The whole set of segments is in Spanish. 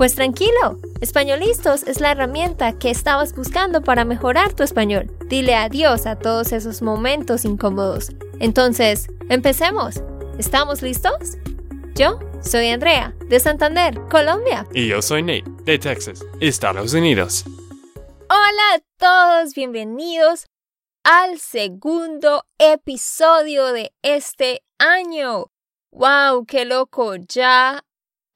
Pues tranquilo, Españolistos es la herramienta que estabas buscando para mejorar tu español. Dile adiós a todos esos momentos incómodos. Entonces, empecemos. ¿Estamos listos? Yo soy Andrea, de Santander, Colombia. Y yo soy Nate, de Texas, Estados Unidos. Hola a todos, bienvenidos al segundo episodio de este año. ¡Wow! ¡Qué loco! Ya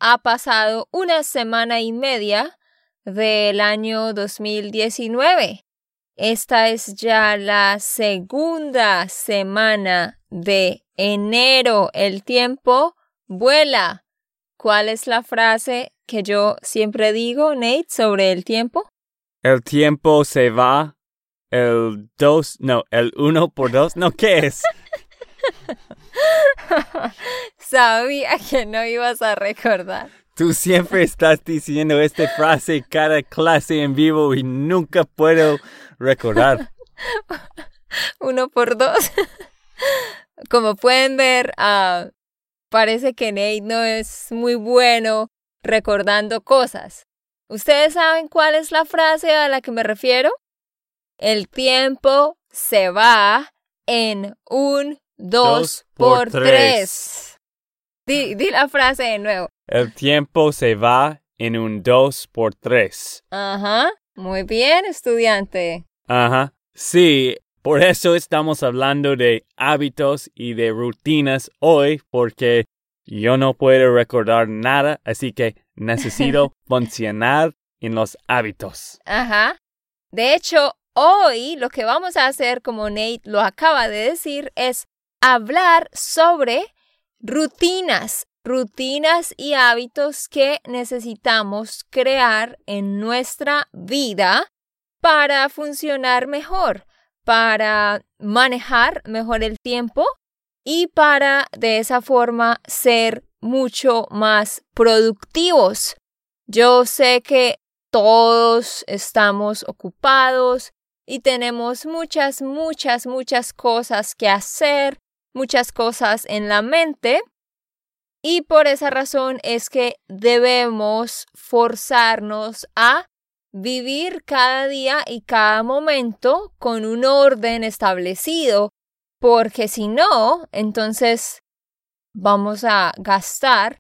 ha pasado una semana y media del año 2019. Esta es ya la segunda semana de enero. El tiempo vuela. ¿Cuál es la frase que yo siempre digo, Nate, sobre el tiempo? El tiempo se va. El dos, no, el uno por dos, no, ¿qué es? Sabía que no ibas a recordar. Tú siempre estás diciendo esta frase cada clase en vivo y nunca puedo recordar. Uno por dos. Como pueden ver, uh, parece que Nate no es muy bueno recordando cosas. ¿Ustedes saben cuál es la frase a la que me refiero? El tiempo se va en un dos, por, tres. Di, di la frase de nuevo. El tiempo se va en un dos por tres. Ajá. Muy bien, estudiante. Ajá. Sí, por eso estamos hablando de hábitos y de rutinas hoy, porque yo no puedo recordar nada, así que necesito funcionar en los hábitos. Ajá. De hecho, hoy lo que vamos a hacer, como Nate lo acaba de decir, es hablar sobre rutinas, rutinas y hábitos que necesitamos crear en nuestra vida para funcionar mejor, para manejar mejor el tiempo y para de esa forma ser mucho más productivos. Yo sé que todos estamos ocupados y tenemos muchas, muchas, muchas cosas que hacer muchas cosas en la mente y por esa razón es que debemos forzarnos a vivir cada día y cada momento con un orden establecido, porque si no, entonces vamos a gastar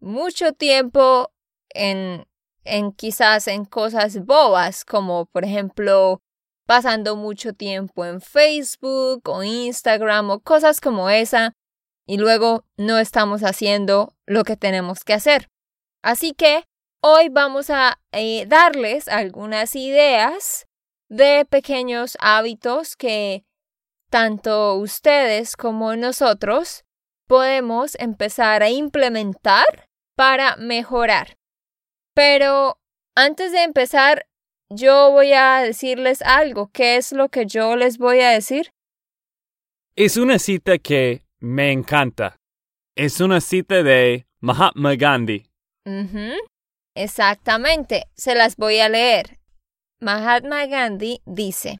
mucho tiempo en, en quizás en cosas bobas, como por ejemplo pasando mucho tiempo en Facebook o Instagram o cosas como esa y luego no estamos haciendo lo que tenemos que hacer. Así que hoy vamos a eh, darles algunas ideas de pequeños hábitos que tanto ustedes como nosotros podemos empezar a implementar para mejorar. Pero antes de empezar, yo voy a decirles algo. ¿Qué es lo que yo les voy a decir? Es una cita que me encanta. Es una cita de Mahatma Gandhi. Exactamente. Se las voy a leer. Mahatma Gandhi dice,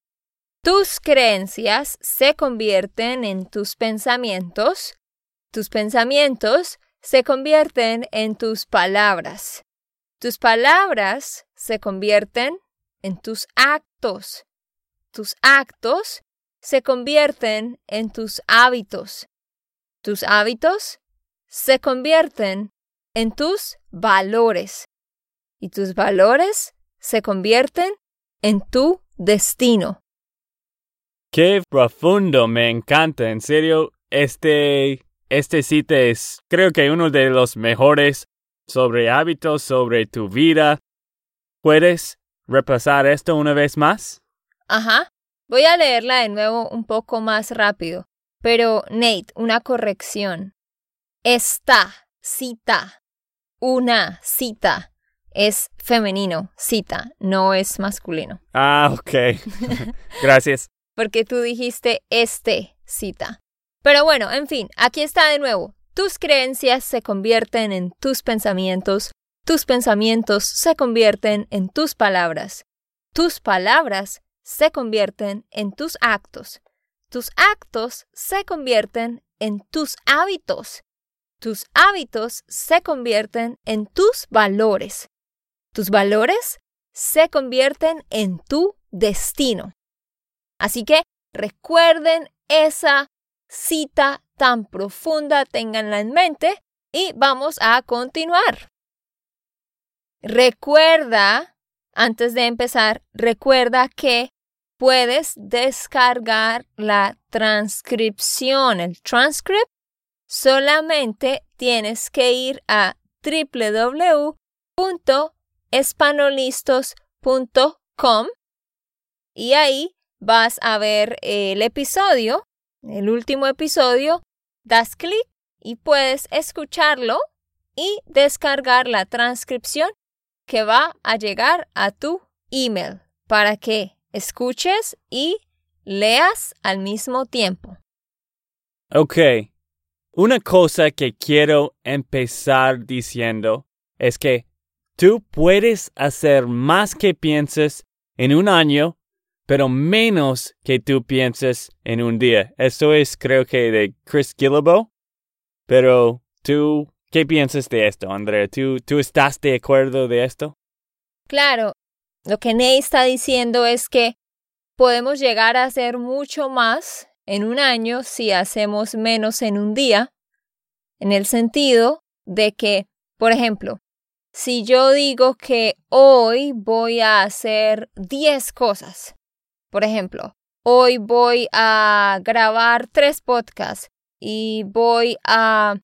tus creencias se convierten en tus pensamientos, tus pensamientos se convierten en tus palabras, tus palabras se convierten en tus actos. Tus actos se convierten en tus hábitos. Tus hábitos se convierten en tus valores. Y tus valores se convierten en tu destino. Qué profundo, me encanta, en serio, este, este sitio es creo que uno de los mejores sobre hábitos, sobre tu vida. ¿Puedes repasar esto una vez más? Ajá. Voy a leerla de nuevo un poco más rápido. Pero, Nate, una corrección. Esta cita, una cita, es femenino, cita, no es masculino. Ah, ok. Gracias. Porque tú dijiste este cita. Pero bueno, en fin, aquí está de nuevo. Tus creencias se convierten en tus pensamientos, tus pensamientos se convierten en tus palabras, tus palabras se convierten en tus actos, tus actos se convierten en tus hábitos, tus hábitos se convierten en tus valores, tus valores se convierten en tu destino. Así que recuerden esa cita tan profunda, ténganla en mente y vamos a continuar. Recuerda, antes de empezar, recuerda que puedes descargar la transcripción, el transcript. Solamente tienes que ir a www.espanolistos.com y ahí vas a ver el episodio, el último episodio, das clic y puedes escucharlo y descargar la transcripción que va a llegar a tu email para que escuches y leas al mismo tiempo. Ok. Una cosa que quiero empezar diciendo es que tú puedes hacer más que pienses en un año, pero menos que tú pienses en un día. Esto es creo que de Chris Gillibo. Pero tú, ¿qué piensas de esto, Andrea? ¿Tú, ¿Tú estás de acuerdo de esto? Claro, lo que Ney está diciendo es que podemos llegar a hacer mucho más en un año si hacemos menos en un día, en el sentido de que, por ejemplo, si yo digo que hoy voy a hacer 10 cosas, por ejemplo, hoy voy a grabar tres podcasts y voy a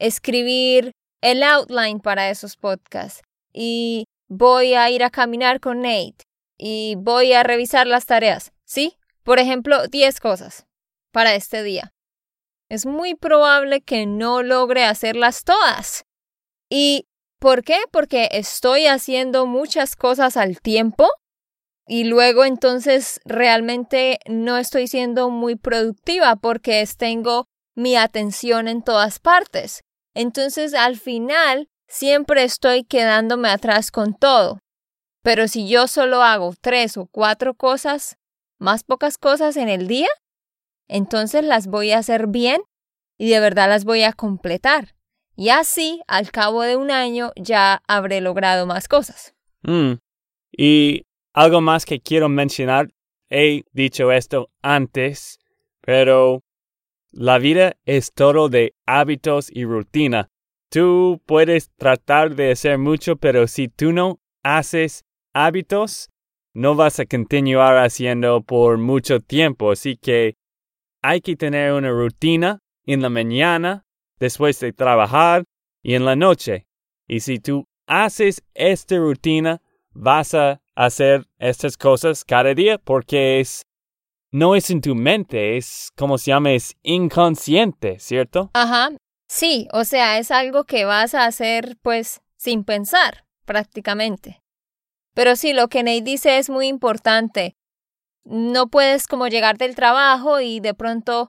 escribir el outline para esos podcasts y voy a ir a caminar con Nate y voy a revisar las tareas, ¿sí? Por ejemplo, 10 cosas para este día. Es muy probable que no logre hacerlas todas. ¿Y por qué? Porque estoy haciendo muchas cosas al tiempo y luego entonces realmente no estoy siendo muy productiva porque tengo mi atención en todas partes. Entonces al final siempre estoy quedándome atrás con todo. Pero si yo solo hago tres o cuatro cosas, más pocas cosas en el día, entonces las voy a hacer bien y de verdad las voy a completar. Y así, al cabo de un año, ya habré logrado más cosas. Mm. Y algo más que quiero mencionar, he dicho esto antes, pero la vida es todo de hábitos y rutina. Tú puedes tratar de hacer mucho, pero si tú no haces hábitos, no vas a continuar haciendo por mucho tiempo. Así que hay que tener una rutina en la mañana, después de trabajar y en la noche. Y si tú haces esta rutina, vas a hacer estas cosas cada día porque es no es en tu mente, es como se llama, es inconsciente, ¿cierto? Ajá, Sí, o sea, es algo que vas a hacer pues sin pensar, prácticamente. Pero sí, lo que Nate dice es muy importante. No puedes como llegar del trabajo y de pronto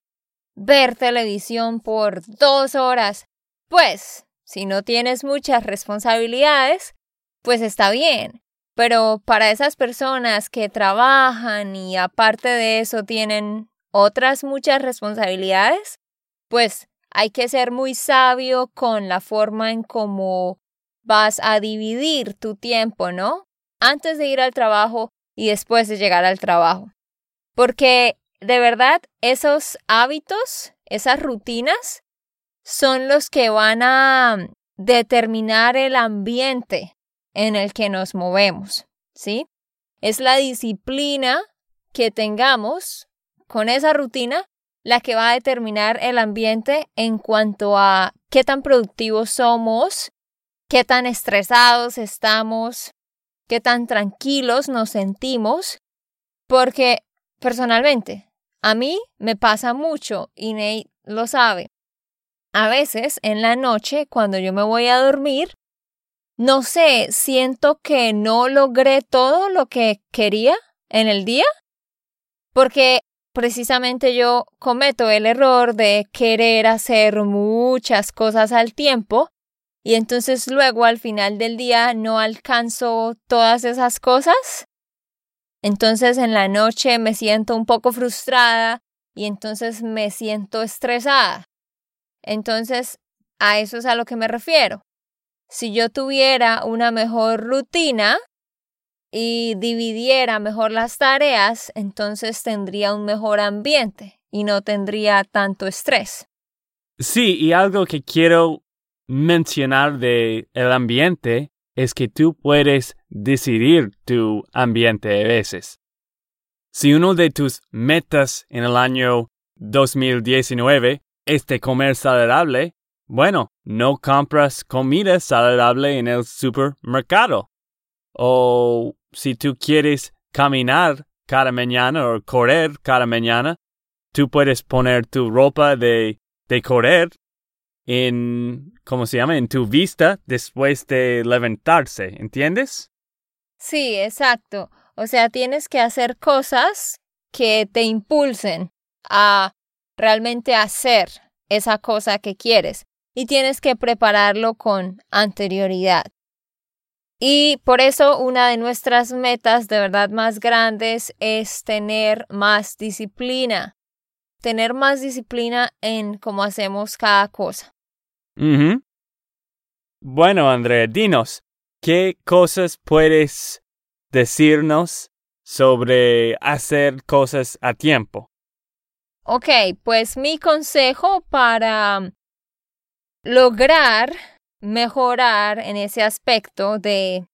ver televisión por dos horas. Pues, si no tienes muchas responsabilidades, pues está bien. Pero para esas personas que trabajan y aparte de eso tienen otras muchas responsabilidades, pues hay que ser muy sabio con la forma en cómo vas a dividir tu tiempo, ¿no? Antes de ir al trabajo y después de llegar al trabajo. Porque de verdad esos hábitos, esas rutinas, son los que van a determinar el ambiente en el que nos movemos, ¿sí? Es la disciplina que tengamos con esa rutina la que va a determinar el ambiente en cuanto a qué tan productivos somos, qué tan estresados estamos, qué tan tranquilos nos sentimos, porque personalmente a mí me pasa mucho y Nate lo sabe. A veces en la noche, cuando yo me voy a dormir, no sé, siento que no logré todo lo que quería en el día, porque precisamente yo cometo el error de querer hacer muchas cosas al tiempo y entonces luego al final del día no alcanzo todas esas cosas. Entonces en la noche me siento un poco frustrada y entonces me siento estresada. Entonces a eso es a lo que me refiero. Si yo tuviera una mejor rutina y dividiera mejor las tareas, entonces tendría un mejor ambiente y no tendría tanto estrés. Sí, y algo que quiero mencionar de el ambiente es que tú puedes decidir tu ambiente a veces. Si uno de tus metas en el año 2019 es de comer saludable, bueno, no compras comida saludable en el supermercado. O si tú quieres caminar cada mañana o correr cada mañana, tú puedes poner tu ropa de, de correr en, ¿cómo se llama? En tu vista después de levantarse, ¿entiendes? Sí, exacto. O sea, tienes que hacer cosas que te impulsen a realmente hacer esa cosa que quieres y tienes que prepararlo con anterioridad. Y por eso una de nuestras metas de verdad más grandes es tener más disciplina, tener más disciplina en cómo hacemos cada cosa. Bueno, Andrea, dinos, ¿qué cosas puedes decirnos sobre hacer cosas a tiempo? Ok, pues mi consejo para lograr mejorar en ese aspecto de,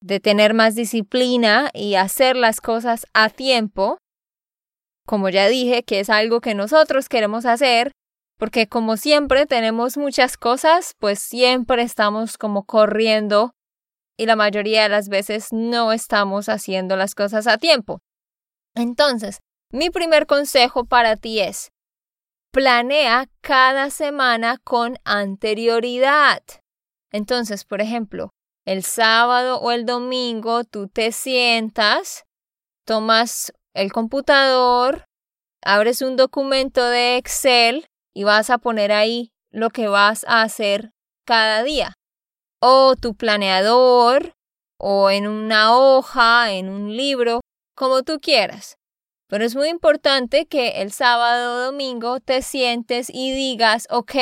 de tener más disciplina y hacer las cosas a tiempo, como ya dije, que es algo que nosotros queremos hacer, porque como siempre tenemos muchas cosas, pues siempre estamos como corriendo y la mayoría de las veces no estamos haciendo las cosas a tiempo. Entonces, mi primer consejo para ti es, planea cada semana con anterioridad. Entonces, por ejemplo, el sábado o el domingo tú te sientas, tomas el computador, abres un documento de Excel y vas a poner ahí lo que vas a hacer cada día. O tu planeador, o en una hoja, en un libro, como tú quieras. Pero es muy importante que el sábado o domingo te sientes y digas, ok,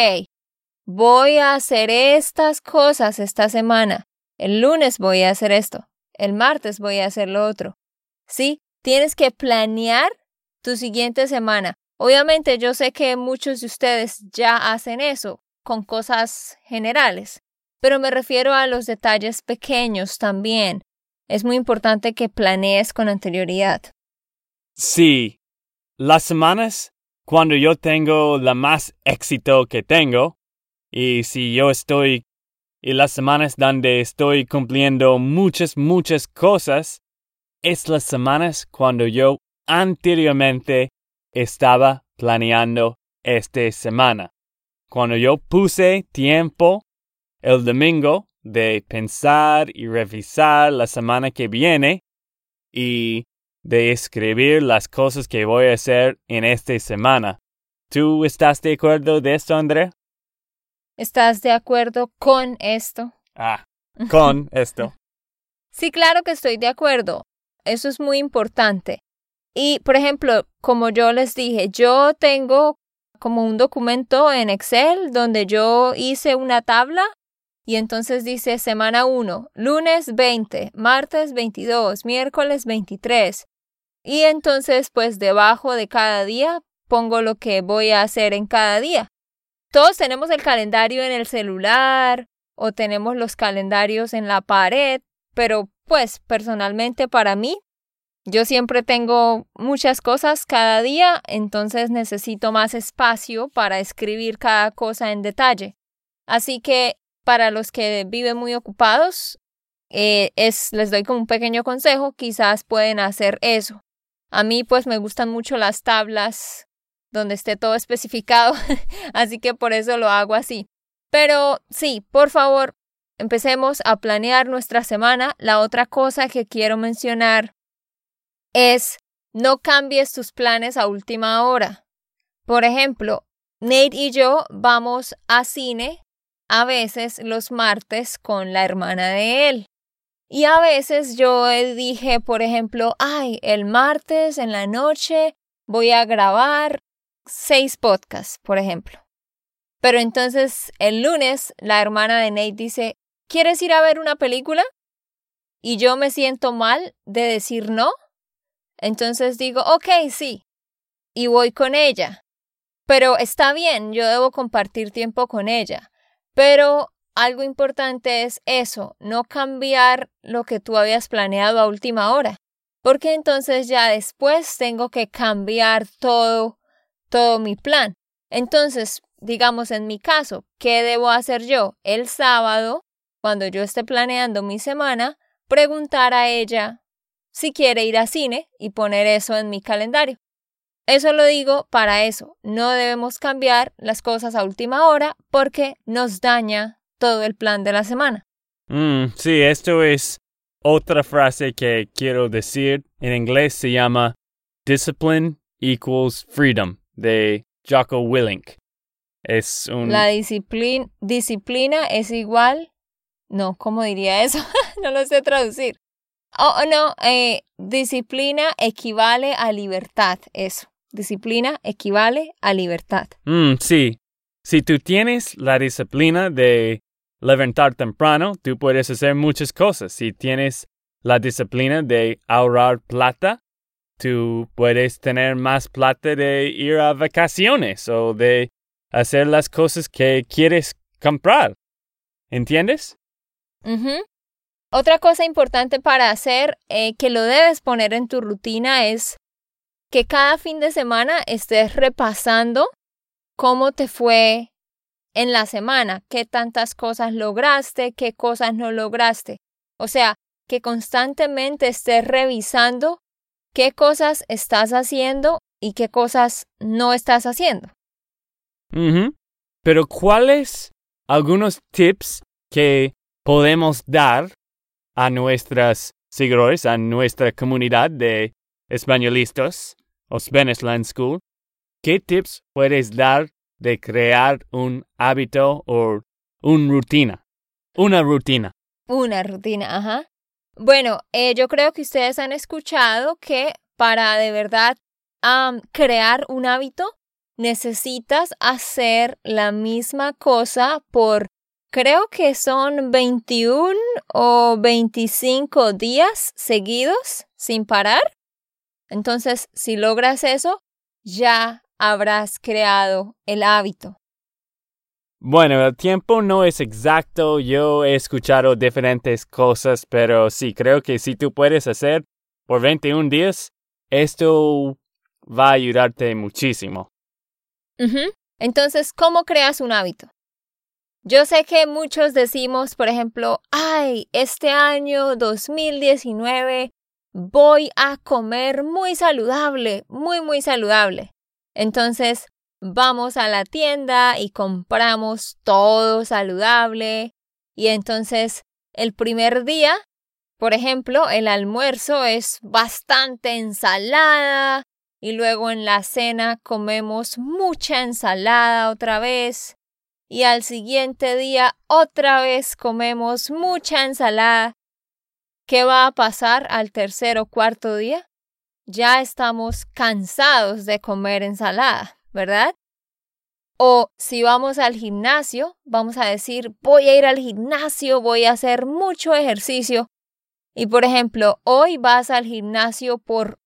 voy a hacer estas cosas esta semana. El lunes voy a hacer esto. El martes voy a hacer lo otro. Sí, tienes que planear tu siguiente semana. Obviamente yo sé que muchos de ustedes ya hacen eso con cosas generales, pero me refiero a los detalles pequeños también. Es muy importante que planees con anterioridad. Sí, las semanas cuando yo tengo la más éxito que tengo, y si yo estoy, y las semanas donde estoy cumpliendo muchas, muchas cosas, es las semanas cuando yo anteriormente estaba planeando esta semana. Cuando yo puse tiempo el domingo de pensar y revisar la semana que viene y de escribir las cosas que voy a hacer en esta semana. ¿Tú estás de acuerdo de esto, Andrea? ¿Estás de acuerdo con esto? Ah, con esto. Sí, claro que estoy de acuerdo. Eso es muy importante. Y, por ejemplo, como yo les dije, yo tengo como un documento en Excel donde yo hice una tabla y entonces dice semana 1, lunes 20, martes 22, miércoles 23. Y entonces pues debajo de cada día pongo lo que voy a hacer en cada día. Todos tenemos el calendario en el celular o tenemos los calendarios en la pared, pero pues personalmente para mí yo siempre tengo muchas cosas cada día, entonces necesito más espacio para escribir cada cosa en detalle. Así que para los que viven muy ocupados, eh, es, les doy como un pequeño consejo, quizás pueden hacer eso. A mí pues me gustan mucho las tablas donde esté todo especificado, así que por eso lo hago así. Pero sí, por favor, empecemos a planear nuestra semana. La otra cosa que quiero mencionar es no cambies tus planes a última hora. Por ejemplo, Nate y yo vamos a cine a veces los martes con la hermana de él. Y a veces yo dije, por ejemplo, ay, el martes en la noche voy a grabar seis podcasts, por ejemplo. Pero entonces el lunes la hermana de Nate dice, ¿quieres ir a ver una película? Y yo me siento mal de decir no. Entonces digo, ok, sí. Y voy con ella. Pero está bien, yo debo compartir tiempo con ella. Pero algo importante es eso, no cambiar lo que tú habías planeado a última hora. Porque entonces ya después tengo que cambiar todo, todo mi plan. Entonces, digamos en mi caso, ¿qué debo hacer yo? El sábado, cuando yo esté planeando mi semana, preguntar a ella si quiere ir a cine y poner eso en mi calendario. Eso lo digo para eso. No debemos cambiar las cosas a última hora porque nos daña todo el plan de la semana. Mm, sí, esto es otra frase que quiero decir. En inglés se llama Discipline equals freedom de Jocko Willink. Es un... La disciplina, disciplina es igual. No, ¿cómo diría eso? no lo sé traducir. Oh, no, eh, disciplina equivale a libertad, eso. Disciplina equivale a libertad. Mm, sí. Si tú tienes la disciplina de levantar temprano, tú puedes hacer muchas cosas. Si tienes la disciplina de ahorrar plata, tú puedes tener más plata de ir a vacaciones o de hacer las cosas que quieres comprar. ¿Entiendes? Otra cosa importante para hacer eh, que lo debes poner en tu rutina es que cada fin de semana estés repasando cómo te fue en la semana, qué tantas cosas lograste, qué cosas no lograste. O sea, que constantemente estés revisando qué cosas estás haciendo y qué cosas no estás haciendo. Pero ¿cuáles algunos tips que podemos dar a nuestras seguidores, a nuestra comunidad de españolistas o Land School? ¿Qué tips puedes dar de crear un hábito o una rutina? Una rutina. Una rutina, ajá. Bueno, eh, yo creo que ustedes han escuchado que para de verdad crear un hábito necesitas hacer la misma cosa por creo que son 21 o 25 días seguidos sin parar. Entonces, si logras eso, ya habrás creado el hábito. Bueno, el tiempo no es exacto, yo he escuchado diferentes cosas, pero sí, creo que si tú puedes hacer por 21 días, esto va a ayudarte muchísimo. Entonces, ¿cómo creas un hábito? Yo sé que muchos decimos, por ejemplo, ay, este año 2019 voy a comer muy saludable, muy, muy saludable. Entonces, vamos a la tienda y compramos todo saludable. Y entonces, el primer día, por ejemplo, el almuerzo es bastante ensalada y luego en la cena comemos mucha ensalada otra vez y al siguiente día otra vez comemos mucha ensalada. ¿Qué va a pasar al tercer o cuarto día? Ya estamos cansados de comer ensalada, ¿verdad? O si vamos al gimnasio, vamos a decir, voy a ir al gimnasio, voy a hacer mucho ejercicio. Y por ejemplo, hoy vas al gimnasio por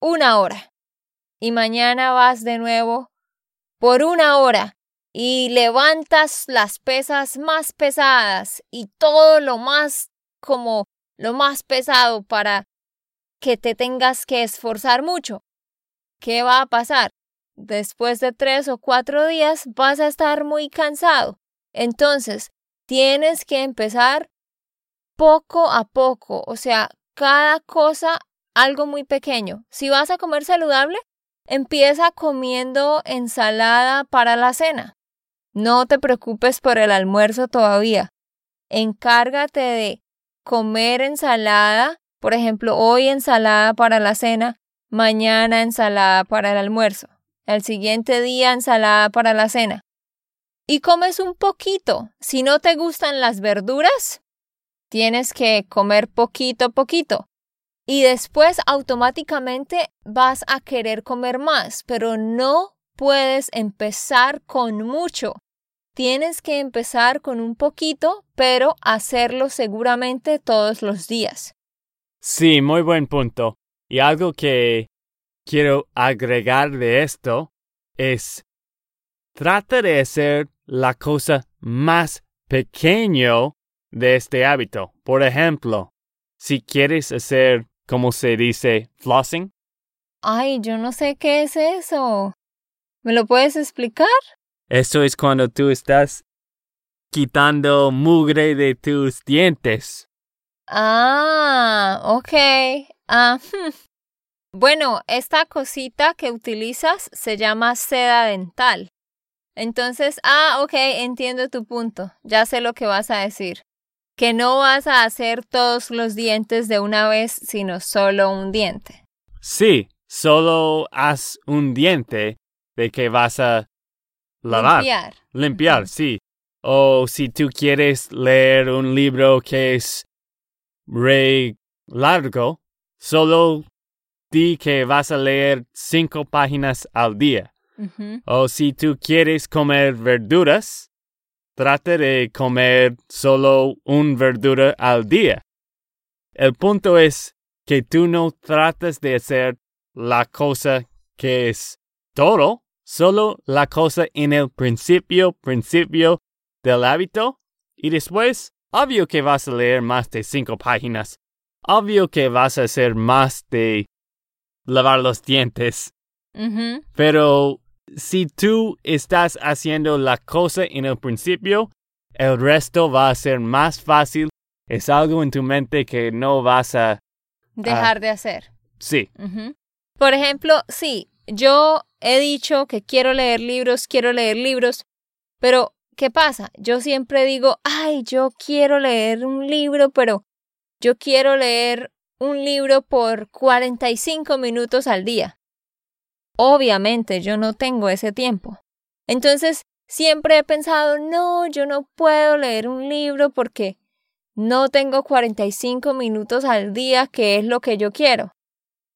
una hora y mañana vas de nuevo por una hora y levantas las pesas más pesadas y todo lo más como lo más pesado para que te tengas que esforzar mucho. ¿Qué va a pasar? Después de tres o cuatro días vas a estar muy cansado. Entonces, tienes que empezar poco a poco, o sea, cada cosa algo muy pequeño. Si vas a comer saludable, Empieza comiendo ensalada para la cena. No te preocupes por el almuerzo todavía. Encárgate de comer ensalada, por ejemplo, hoy ensalada para la cena, mañana ensalada para el almuerzo, el siguiente día ensalada para la cena. Y comes un poquito. Si no te gustan las verduras, tienes que comer poquito a poquito. Y después automáticamente vas a querer comer más, pero no puedes empezar con mucho. Tienes que empezar con un poquito, pero hacerlo seguramente todos los días. Sí, muy buen punto. Y algo que quiero agregar de esto es trata de hacer la cosa más pequeño de este hábito. Por ejemplo, si quieres hacer, como se dice, flossing. Ay, yo no sé qué es eso. ¿Me lo puedes explicar? Eso es cuando tú estás quitando mugre de tus dientes. Ah, ok. Ah, hmm. Bueno, esta cosita que utilizas se llama seda dental. Entonces, ah, ok, entiendo tu punto. Ya sé lo que vas a decir. Que no vas a hacer todos los dientes de una vez, sino solo un diente. Sí, solo haz un diente de que vas a lavar. Limpiar. Limpiar, sí. O si tú quieres leer un libro que es re largo, solo di que vas a leer cinco páginas al día. O si tú quieres comer verduras, trate de comer solo un verdura al día. El punto es que tú no trates de hacer la cosa que es todo, solo la cosa en el principio, principio del hábito, y después, obvio que vas a leer más de cinco páginas, obvio que vas a hacer más de lavar los dientes, pero si tú estás haciendo la cosa en el principio, el resto va a ser más fácil. Es algo en tu mente que no vas a... Dejar de hacer. Sí. Por ejemplo, sí, yo he dicho que quiero leer libros, quiero leer libros, pero ¿qué pasa? Yo siempre digo, ay, yo quiero leer un libro, pero yo quiero leer un libro por 45 minutos al día. Obviamente yo no tengo ese tiempo. Entonces, siempre he pensado, no, yo no puedo leer un libro porque no tengo 45 minutos al día, que es lo que yo quiero.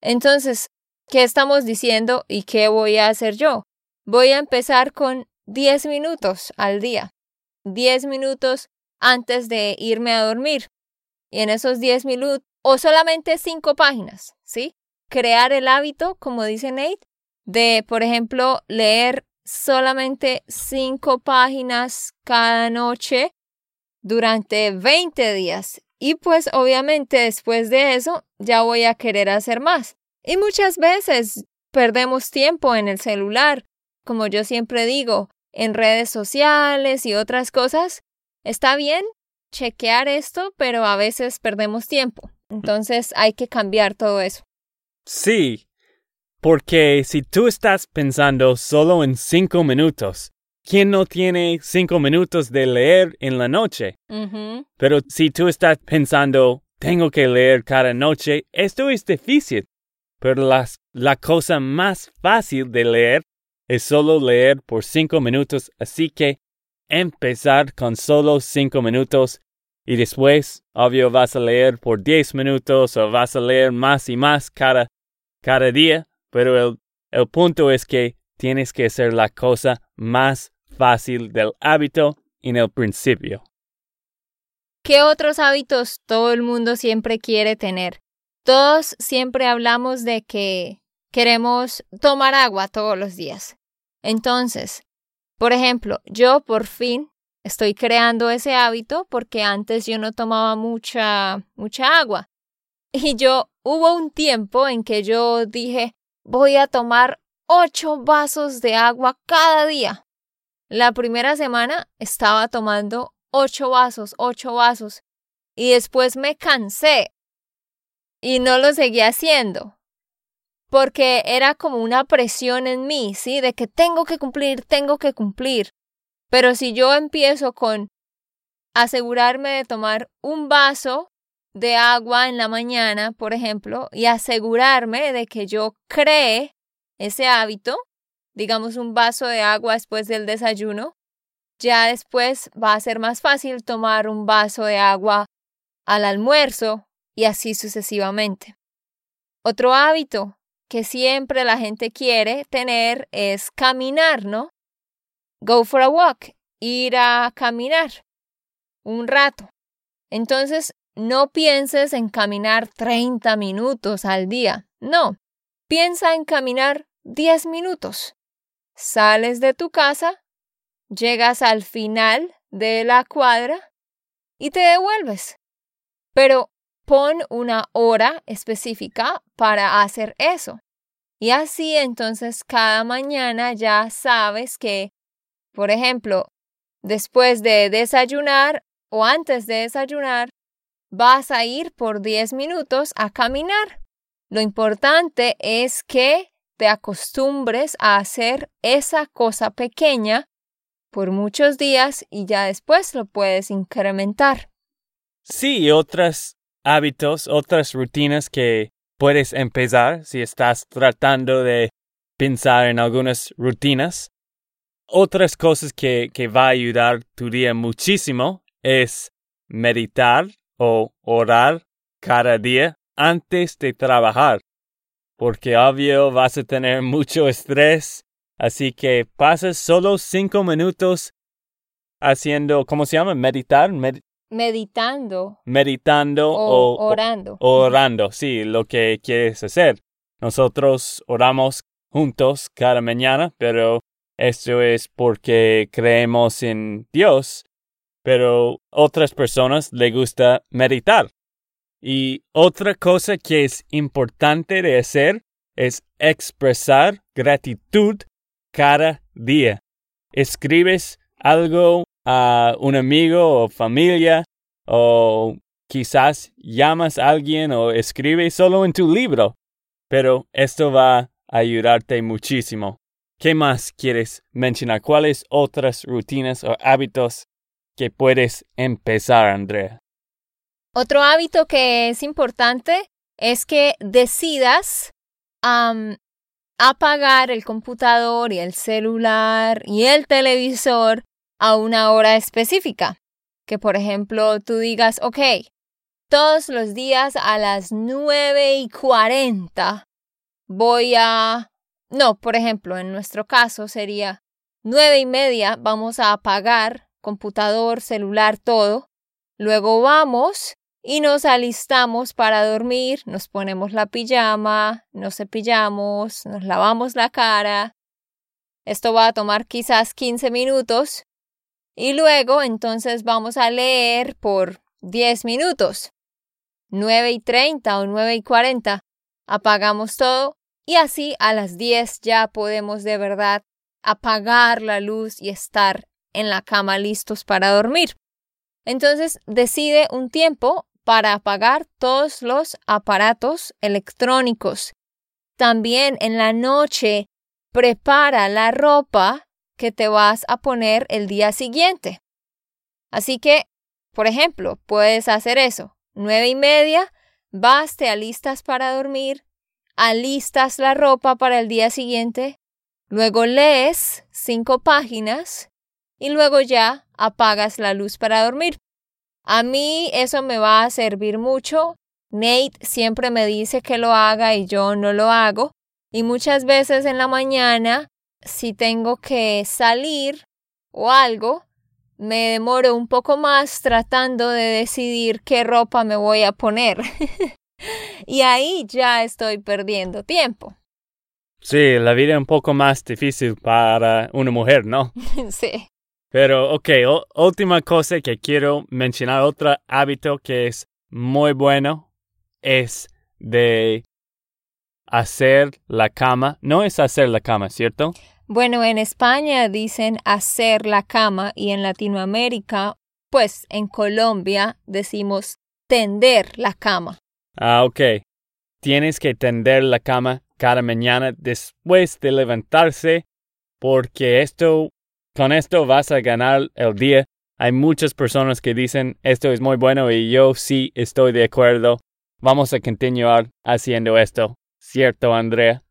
Entonces, ¿qué estamos diciendo y qué voy a hacer yo? Voy a empezar con 10 minutos al día. 10 minutos antes de irme a dormir. Y en esos 10 minutos, o solamente 5 páginas, ¿sí? Crear el hábito, como dice Nate, de, por ejemplo, leer solamente 5 páginas cada noche durante 20 días. Y pues obviamente después de eso ya voy a querer hacer más. Y muchas veces perdemos tiempo en el celular, como yo siempre digo, en redes sociales y otras cosas. Está bien chequear esto, pero a veces perdemos tiempo. Entonces hay que cambiar todo eso. sí. Porque si tú estás pensando solo en cinco minutos, ¿quién no tiene cinco minutos de leer en la noche? Pero si tú estás pensando, tengo que leer cada noche, esto es difícil. Pero las- la cosa más fácil de leer es solo leer por cinco minutos, así que empezar con solo cinco minutos y después, obvio, vas a leer por diez minutos o vas a leer más y más cada, cada día, pero el, el punto es que tienes que hacer la cosa más fácil del hábito en el principio. ¿Qué otros hábitos todo el mundo siempre quiere tener? Todos siempre hablamos de que queremos tomar agua todos los días. Entonces, por ejemplo, yo por fin estoy creando ese hábito porque antes yo no tomaba mucha, mucha agua. Y yo hubo un tiempo en que yo dije, voy a tomar ocho vasos de agua cada día. La primera semana estaba tomando ocho vasos, ocho vasos. Y después me cansé y no lo seguí haciendo. Porque era como una presión en mí, ¿sí? De que tengo que cumplir, tengo que cumplir. Pero si yo empiezo con asegurarme de tomar un vaso de agua en la mañana, por ejemplo, y asegurarme de que yo cree ese hábito, digamos un vaso de agua después del desayuno, ya después va a ser más fácil tomar un vaso de agua al almuerzo y así sucesivamente. Otro hábito que siempre la gente quiere tener es caminar, ¿no? Go for a walk, ir a caminar un rato. Entonces, no pienses en caminar 30 minutos al día, no, piensa en caminar 10 minutos. Sales de tu casa, llegas al final de la cuadra y te devuelves. Pero pon una hora específica para hacer eso. Y así entonces cada mañana ya sabes que, por ejemplo, después de desayunar o antes de desayunar, vas a ir por 10 minutos a caminar. Lo importante es que te acostumbres a hacer esa cosa pequeña por muchos días y ya después lo puedes incrementar. Sí, otros hábitos, otras rutinas que puedes empezar si estás tratando de pensar en algunas rutinas. Otras cosas que, que va a ayudar tu día muchísimo es meditar o orar cada día antes de trabajar, porque obvio vas a tener mucho estrés, así que pasas solo cinco minutos haciendo, ¿cómo se llama? Meditar, meditando. Meditando o, orando. orando, sí, lo que quieres hacer. Nosotros oramos juntos cada mañana, pero esto es porque creemos en Dios, pero otras personas le gusta meditar. Y otra cosa que es importante de hacer es expresar gratitud cada día. Escribes algo a un amigo o familia o quizás llamas a alguien o escribes solo en tu libro. Pero esto va a ayudarte muchísimo. ¿Qué más quieres mencionar? ¿Cuáles otras rutinas o hábitos que puedes empezar, Andrea? Otro hábito que es importante es que decidas apagar el computador y el celular y el televisor a una hora específica. Que por ejemplo tú digas, ok, todos los días a las nueve y cuarenta voy a... No, por ejemplo, en nuestro caso sería nueve y media vamos a apagar computador, celular, todo. Luego vamos y nos alistamos para dormir, nos ponemos la pijama, nos cepillamos, nos lavamos la cara. Esto va a tomar quizás 15 minutos y luego entonces vamos a leer por 10 minutos. 9 y 30 o 9 y 40 apagamos todo y así a las 10 ya podemos de verdad apagar la luz y estar en la cama listos para dormir. Entonces decide un tiempo para apagar todos los aparatos electrónicos. También en la noche prepara la ropa que te vas a poner el día siguiente. Así que, por ejemplo, puedes hacer eso. Nueve y media, vas, te alistas para dormir, alistas la ropa para el día siguiente, luego lees cinco páginas y luego ya apagas la luz para dormir. A mí eso me va a servir mucho. Nate siempre me dice que lo haga y yo no lo hago. Y muchas veces en la mañana, si tengo que salir o algo, me demoro un poco más tratando de decidir qué ropa me voy a poner. y ahí ya estoy perdiendo tiempo. Sí, la vida es un poco más difícil para una mujer, ¿no? sí. Pero, ok, última cosa que quiero mencionar, otro hábito que es muy bueno, es de hacer la cama. No es hacer la cama, ¿cierto? Bueno, en España dicen hacer la cama y en Latinoamérica, pues en Colombia decimos tender la cama. Ah, ok. Tienes que tender la cama cada mañana después de levantarse porque esto con esto vas a ganar el día Hay muchas personas que dicen esto es muy bueno y yo sí estoy de acuerdo. Vamos a continuar haciendo esto. ¿Cierto, Andrea?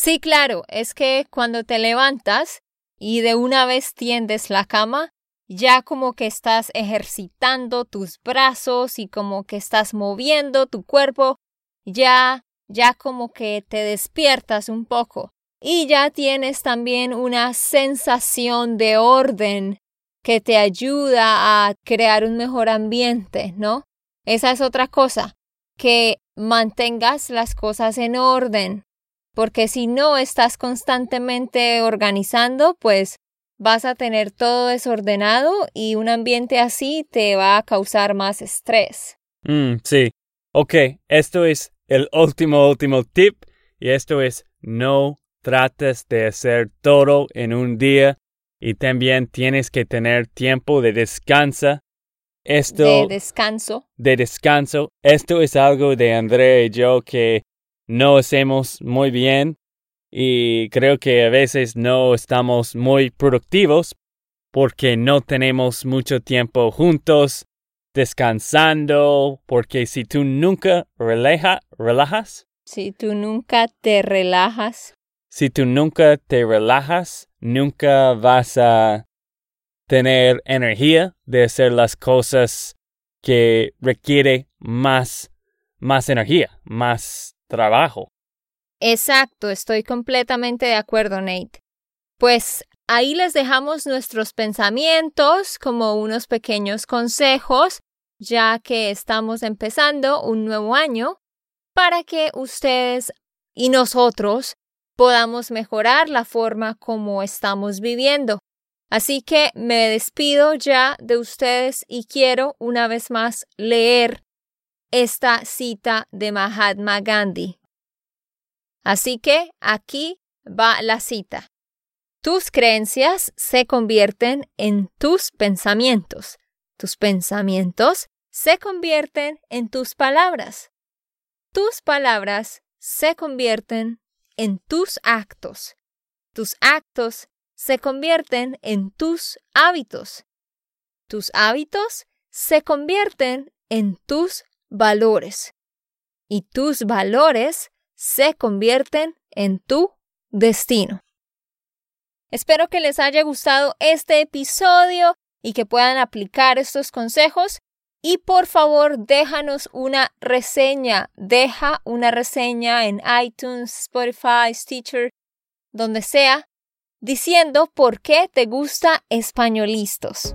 Sí, claro, es que cuando te levantas y de una vez tiendes la cama, ya como que estás ejercitando tus brazos y como que estás moviendo tu cuerpo, ya, ya como que te despiertas un poco y ya tienes también una sensación de orden que te ayuda a crear un mejor ambiente, ¿no? Esa es otra cosa, que mantengas las cosas en orden, porque si no estás constantemente organizando, pues vas a tener todo desordenado y un ambiente así te va a causar más estrés. Mm, sí. Ok, esto es el último, último tip y esto es no trates de hacer todo en un día y también tienes que tener tiempo de descansa. Esto, de descanso. De descanso. Esto es algo de Andrea y yo que no hacemos muy bien y creo que a veces no estamos muy productivos porque no tenemos mucho tiempo juntos descansando, porque si tú nunca relaja, relajas, si tú nunca te relajas, si tú nunca te relajas, nunca vas a tener energía de hacer las cosas que requiere más más energía, más trabajo. Exacto, estoy completamente de acuerdo, Nate. Pues ahí les dejamos nuestros pensamientos como unos pequeños consejos, ya que estamos empezando un nuevo año, para que ustedes y nosotros podamos mejorar la forma como estamos viviendo. Así que me despido ya de ustedes y quiero una vez más leer esta cita de Mahatma Gandhi. Así que aquí va la cita. Tus creencias se convierten en tus pensamientos. Tus pensamientos se convierten en tus palabras. Tus palabras se convierten en tus actos. Tus actos se convierten en tus hábitos. Tus hábitos se convierten en tus valores. Y tus valores se convierten en tu destino. Espero que les haya gustado este episodio y que puedan aplicar estos consejos. Y por favor, déjanos una reseña. Deja una reseña en iTunes, Spotify, Stitcher, donde sea, diciendo por qué te gusta Españolistos.